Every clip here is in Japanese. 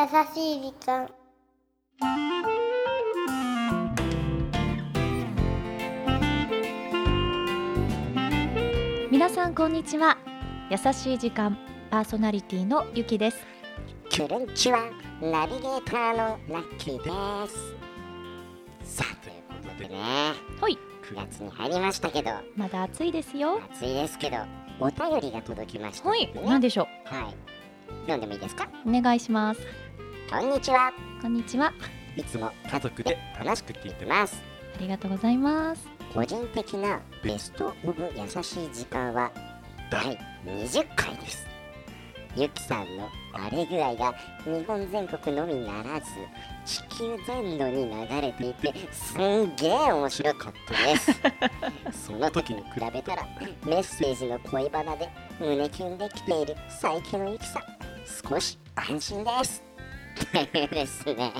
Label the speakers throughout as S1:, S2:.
S1: 優しい時間。
S2: 皆さんこんにちは。優しい時間パーソナリティのゆきです。
S3: キュルンチはナビゲーターのラッキーです。さあということでね
S2: はい。
S3: 9月に入りましたけど。
S2: まだ暑いですよ。
S3: 暑いですけどお便りが届きましたの
S2: はい。何でしょ
S3: はい。読んでもいいですか？
S2: うお願いします
S3: こんにちは。
S2: こんにちは。い
S3: つも家族で楽しく聞いてます。
S2: ありがとうございます。
S3: 個人的なベストオブ優しい時間は第20回です。ゆきさんの荒れ具合が日本全国のみならず地球全土に流れていてすんげえ面白かったです。その時に比べたらメッセージの恋バナで胸キュンできている最強のゆきさん少し安心ですというですね。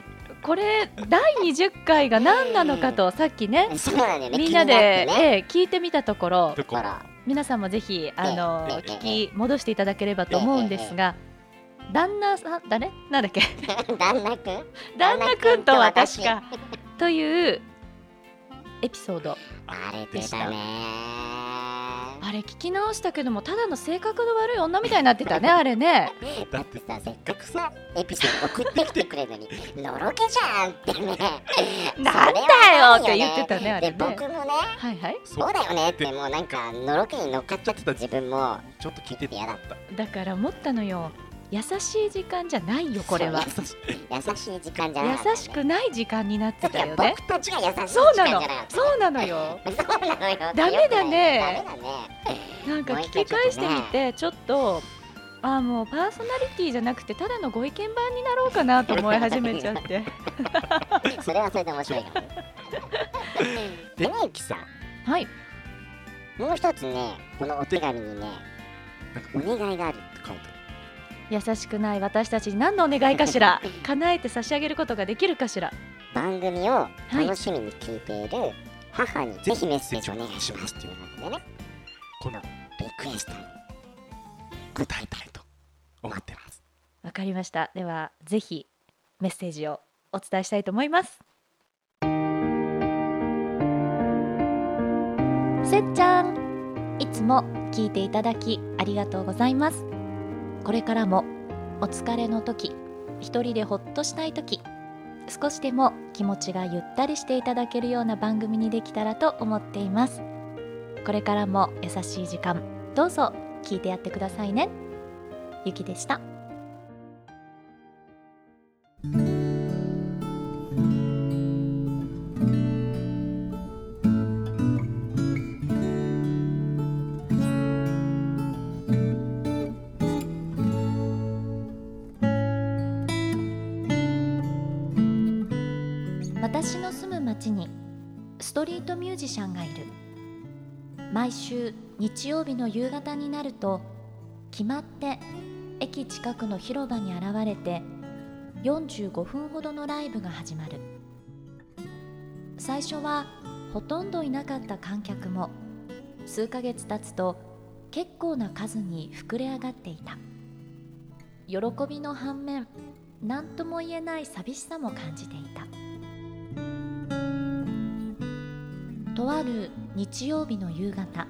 S2: これ第20回が何なのかとさっきね
S3: ね。
S2: みんなで、
S3: 気にってね。
S2: ええ聞いてみたところ皆さんもぜひあの
S3: ええ。ええ
S2: 聞き戻していただければと思うんですが旦那さん誰なんだっけ？
S3: 旦那くん？
S2: 旦那くんと私かというエピソード。
S3: あれでしたね
S2: あれ聞き直したけどもただの性格の悪い女みたいになってたね あれね。
S3: だってさせっかくさエピソード送ってきてくれるのにのろけじゃんってね。
S2: なんだよって言ってたねあれ
S3: で
S2: ね
S3: 僕もね
S2: はいはい。
S3: そうだよねってもうなんかのろけに乗っかっちゃってた自分もちょっと聞いてて嫌だった。
S2: だから思ったのよ優しい時間じゃないよこれは。
S3: 優しい時間じゃなかったね
S2: 優しくない時間になってたよね。
S3: 僕たちが優しい時間じゃなかった
S2: そうなのよ。
S3: そうなのよ。
S2: ダメだね。なんか聞き返してみてちょっとあーもうパーソナリティじゃなくてただのご意見番になろうかなと思い始めちゃって。
S3: それはそれで面白いかもでねゆきさん。
S2: はい。
S3: もう一つねこのお手紙にねお願いがあるって書いてある
S2: 優しくない私たちに何のお願いかしら？叶えて差し上げることができるかしら？
S3: 番組を楽しみに聞いている母にぜひメッセージお願いしますっていうのでね。このリクエストに答えたいと思ってます。
S2: わかりました。ではぜひメッセージをお伝えしたいと思います。せっちゃんいつも聞いていただきありがとうございますこれからもお疲れの時一人でほっとしたい時少しでも気持ちがゆったりしていただけるような番組にできたらと思っています。これからも優しい時間どうぞ聞いてやってくださいね。ゆきでした。ストリートミュージシャンがいる。毎週日曜日の夕方になると決まって駅近くの広場に現れて45分ほどのライブが始まる。最初はほとんどいなかった観客も数ヶ月経つと結構な数に膨れ上がっていた。喜びの反面何とも言えない寂しさも感じていた。とある日曜日の夕方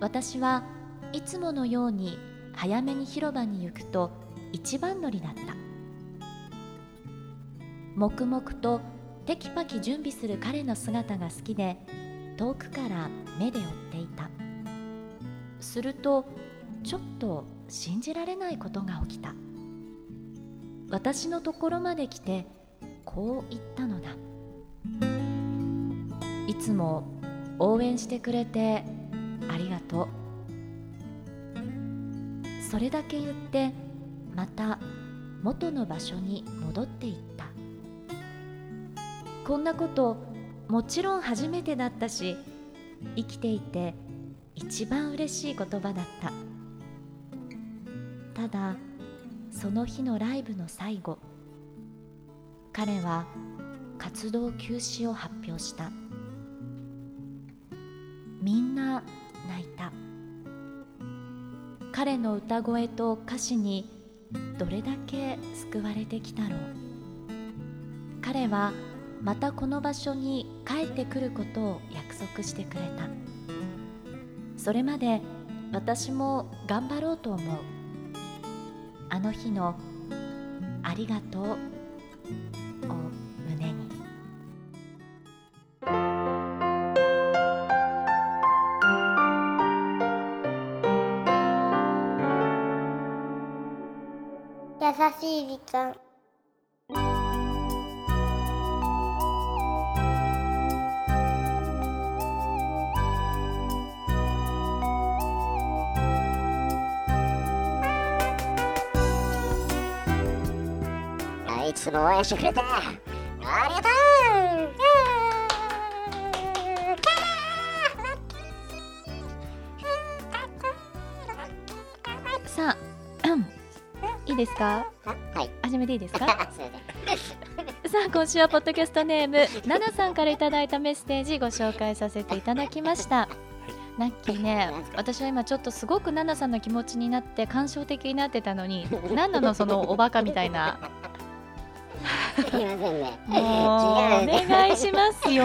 S2: 私はいつものように早めに広場に行くと一番乗りだった。黙々とテキパキ準備する彼の姿が好きで遠くから目で追っていた。するとちょっと信じられないことが起きた。私のところまで来てこう言ったのだ。つも応援してくれてありがとう。それだけ言ってまた元の場所に戻っていった。こんなこともちろん初めてだったし生きていて一番嬉しい言葉だった。ただその日のライブの最後彼は活動休止を発表した。みんな泣いた。彼の歌声と歌詞にどれだけ救われてきたろう。彼はまたこの場所に帰ってくることを約束してくれた。それまで私も頑張ろうと思う。あの日のありがとう。
S1: 優しい時間。
S3: あいつも応援してくれてありがと
S2: う。ですか？
S3: うはい。
S2: 始めていいですか？
S3: すいません
S2: さあ今週はポッドキャストネームナナさんからいただいたメッセージご紹介させていただきました。ナッキーね私は今ちょっとすごくナナさんの気持ちになって感傷的になってたのに何なのそのおバカみたいな。
S3: すいませんね。
S2: もうお願いします
S3: ミュ
S2: よ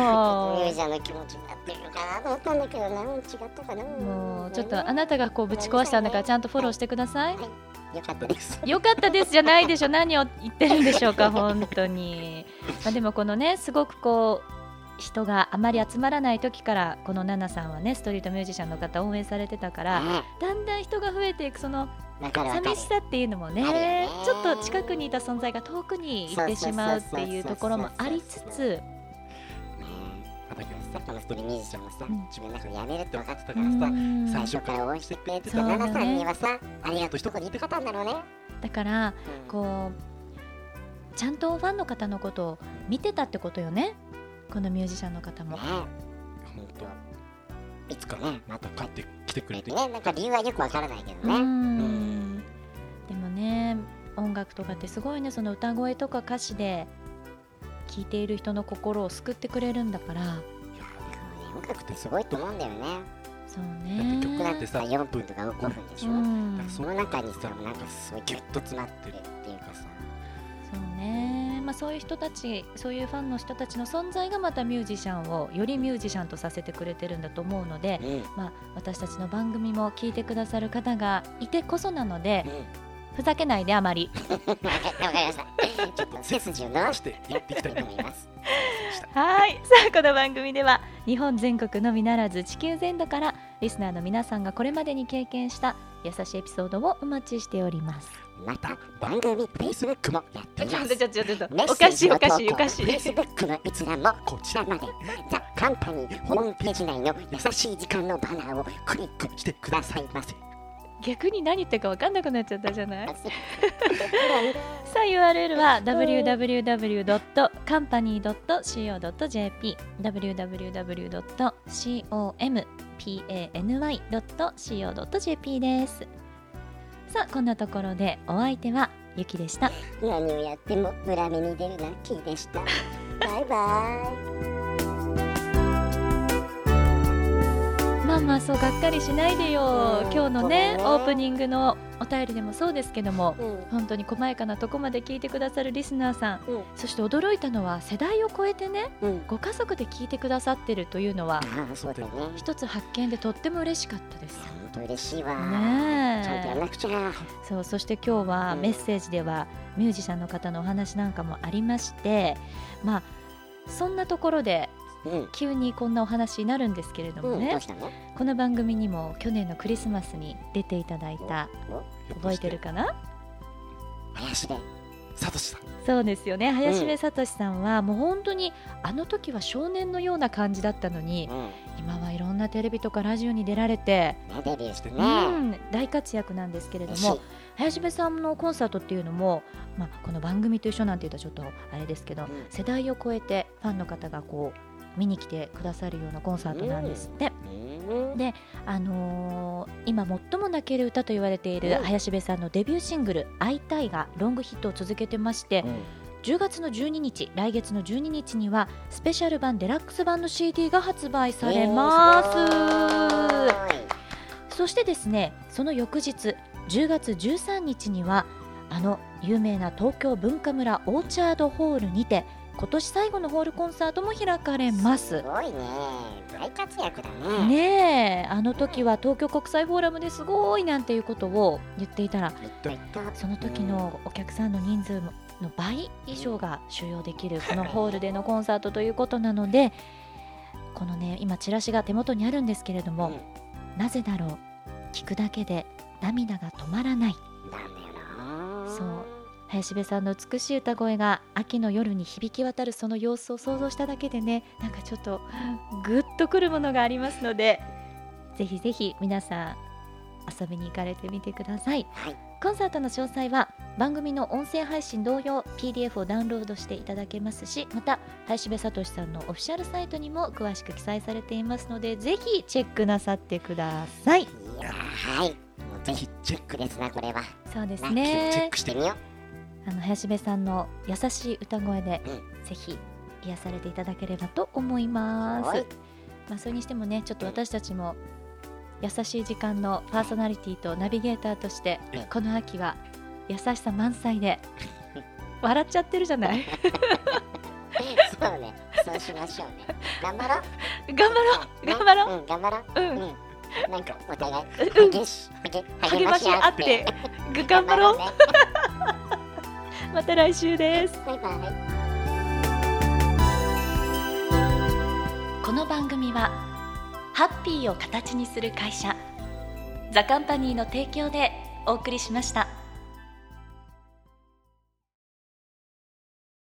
S3: ージャンの気持ちになってるのかなと思ったんだけどな。違ったかな。
S2: もうちょっとあなたがこうぶち壊したんだからちゃんとフォローしてください
S3: よかったです。
S2: よかったですじゃないでしょ。何を言ってるんでしょうか 本当に、まあ、でもこのねすごくこう人があまり集まらない時からこのナナさんはねストリートミュージシャンの方応援されてたから
S3: ね
S2: だんだん人が増えていくその寂しさっていうのもね
S3: ね。
S2: ちょっと近くにいた存在が遠くに行ってしまうっていうところもありつつ
S3: さこのストリートミュージシャンもさ、
S2: うん。
S3: 自分なんか辞めるって分かってた
S2: う
S3: からさ、
S2: ん。
S3: 最初から応援してくれてた
S2: そうだね
S3: ナナさんにはさありがとう一言言ってかったんだろうね、
S2: だから
S3: うん。
S2: こうちゃんとファンの方のことを見てたってことよね？このミュージシャンの方も。
S3: ね。本当。いつかねまた帰ってきてくれて。ねなんか理由はよくわからないけど
S2: う
S3: ね、
S2: ん。でもね音楽とかってすごいねその歌声とか歌詞で聴いている人の心を救ってくれるんだから
S3: 楽ってすごいと思うんだよね。
S2: そう
S3: だって
S2: ね
S3: 曲なんてさ4分とか5分でしょ、
S2: うん。
S3: だからその中にさなんかすごいギュッと詰まってるっていうかさ。
S2: そうね。まあそういう人たちそういうファンの人たちの存在がまたミュージシャンをよりミュージシャンとさせてくれてるんだと思うので、
S3: うん。うん
S2: まあ、私たちの番組も聞いてくださる方がいてこそなのでふざけないであまり。
S3: わかりました。ちょっと背筋を伸ばしてやっていきたいと思います
S2: はい。さあこの番組では日本全国のみならず地球全土からリスナーの皆さんがこれまでに経験した優しいエピソードをお待ちしております。
S3: また番組 Facebook もやっています。
S2: ちょっとちょっとちょっと。
S3: メッ
S2: おかしいおかしいおかしい。
S3: Facebook の閲覧もこちらまで。ザ・カンパニーホームページ内の優しい時間のバナーをクリックしてくださいませ
S2: 逆に何言ってるか分かんなくなっちゃったじゃない？さあ URL は www.company.co.jp www.company.co.jp です。さあこんなところでお相手はゆきでした。
S3: 何をやっても裏目に出るラッキーでした。バイバ
S2: まあまあそうがっかりしないでよ。
S3: うん。
S2: 今日のねオープニングのお便りでもそうですけども。
S3: イうん。
S2: 本当に細やかなとこまで聞いてくださるリスナーさん。
S3: うん。
S2: そして驚いたのは世代を超えてね
S3: うん。
S2: ご家族で聞いてくださってるというのは
S3: ね。
S2: 一つ発見でとっても嬉しかったです。
S3: 本当嬉しいわ。
S2: ねそうそして今日は
S3: うん。
S2: メッセージではミュージシャンの方のお話なんかもありまして。まあそんなところで
S3: うん
S2: 急にこんなお話になるんですけれどもね。この番組にも去年のクリスマスに出ていただいた。
S3: お
S2: 覚えてるかな？
S3: 林で
S4: サトシさん。
S2: そうですよね。林部聡さんはもう本当にあの時は少年のような感じだったのに
S3: うん。
S2: 今はいろんなテレビとかラジオに出られて、大活躍なんですけれども林部さんのコンサートっていうのも、まあ、この番組と一緒なんていうとちょっとあれですけど、
S3: うん。
S2: 世代を超えてファンの方がこう見に来てくださるようなコンサートなんですって。
S3: うん。
S2: であのー今最も泣ける歌と言われている
S3: うん。
S2: 林部さんのデビューシングル「会いたい」がロングヒットを続けてまして10月の12日来月の12日にはスペシャル版デラックス版の CD が発売されます、そしてですねその翌日10月13日にはあの有名な東京文化村オーチャードホールにて今年最後のホールコンサートも開かれます。
S3: すごいね。大活躍だね。
S2: ねえあの時は東京国際フォーラムですごいなんていうことを言っていたら
S3: 言った言った
S2: その時のお客さんの人数の倍以上が収容できるこのホールでのコンサートということなのでこのね今チラシが手元にあるんですけれども、
S3: うん。
S2: なぜだろう。聞くだけで涙が止まらない。
S3: なんだよな。
S2: そう林部さんの美しい歌声が秋の夜に響き渡るその様子を想像しただけでねなんかちょっとグッとくるものがありますのでぜひぜひ皆さん遊びに行かれてみてください。
S3: はい。
S2: コンサートの詳細は番組の音声配信同様 PDF をダウンロードしていただけますしまた林部聡さんのオフィシャルサイトにも詳しく記載されていますのでぜひチェックなさってください。
S3: いやはい。もうぜひチェックですなこれは。
S2: そうです
S3: なチェッ
S2: ね
S3: クしてみよ
S2: あの林部さんの優しい歌声で、
S3: う
S2: ぜひ癒されていただければと思います。
S3: はい。
S2: まあそれにしてもねちょっと私たちも優しい時間のパーソナリティとナビゲーターとして
S3: うん。
S2: この秋は優しさ満載で 笑っちゃってるじゃない？
S3: そうね。そうしましょうね。頑張ろう。
S2: 頑張ろう。頑張ろう。
S3: うん。頑張ろう。
S2: うん。
S3: うん。なんかお互い
S2: うん。励まし合ってぐ頑張ろう
S3: ね
S2: また来週です
S3: バイバイ
S2: この番組はハッピーを形にする会社ザカンパニーの提供でお送りしました。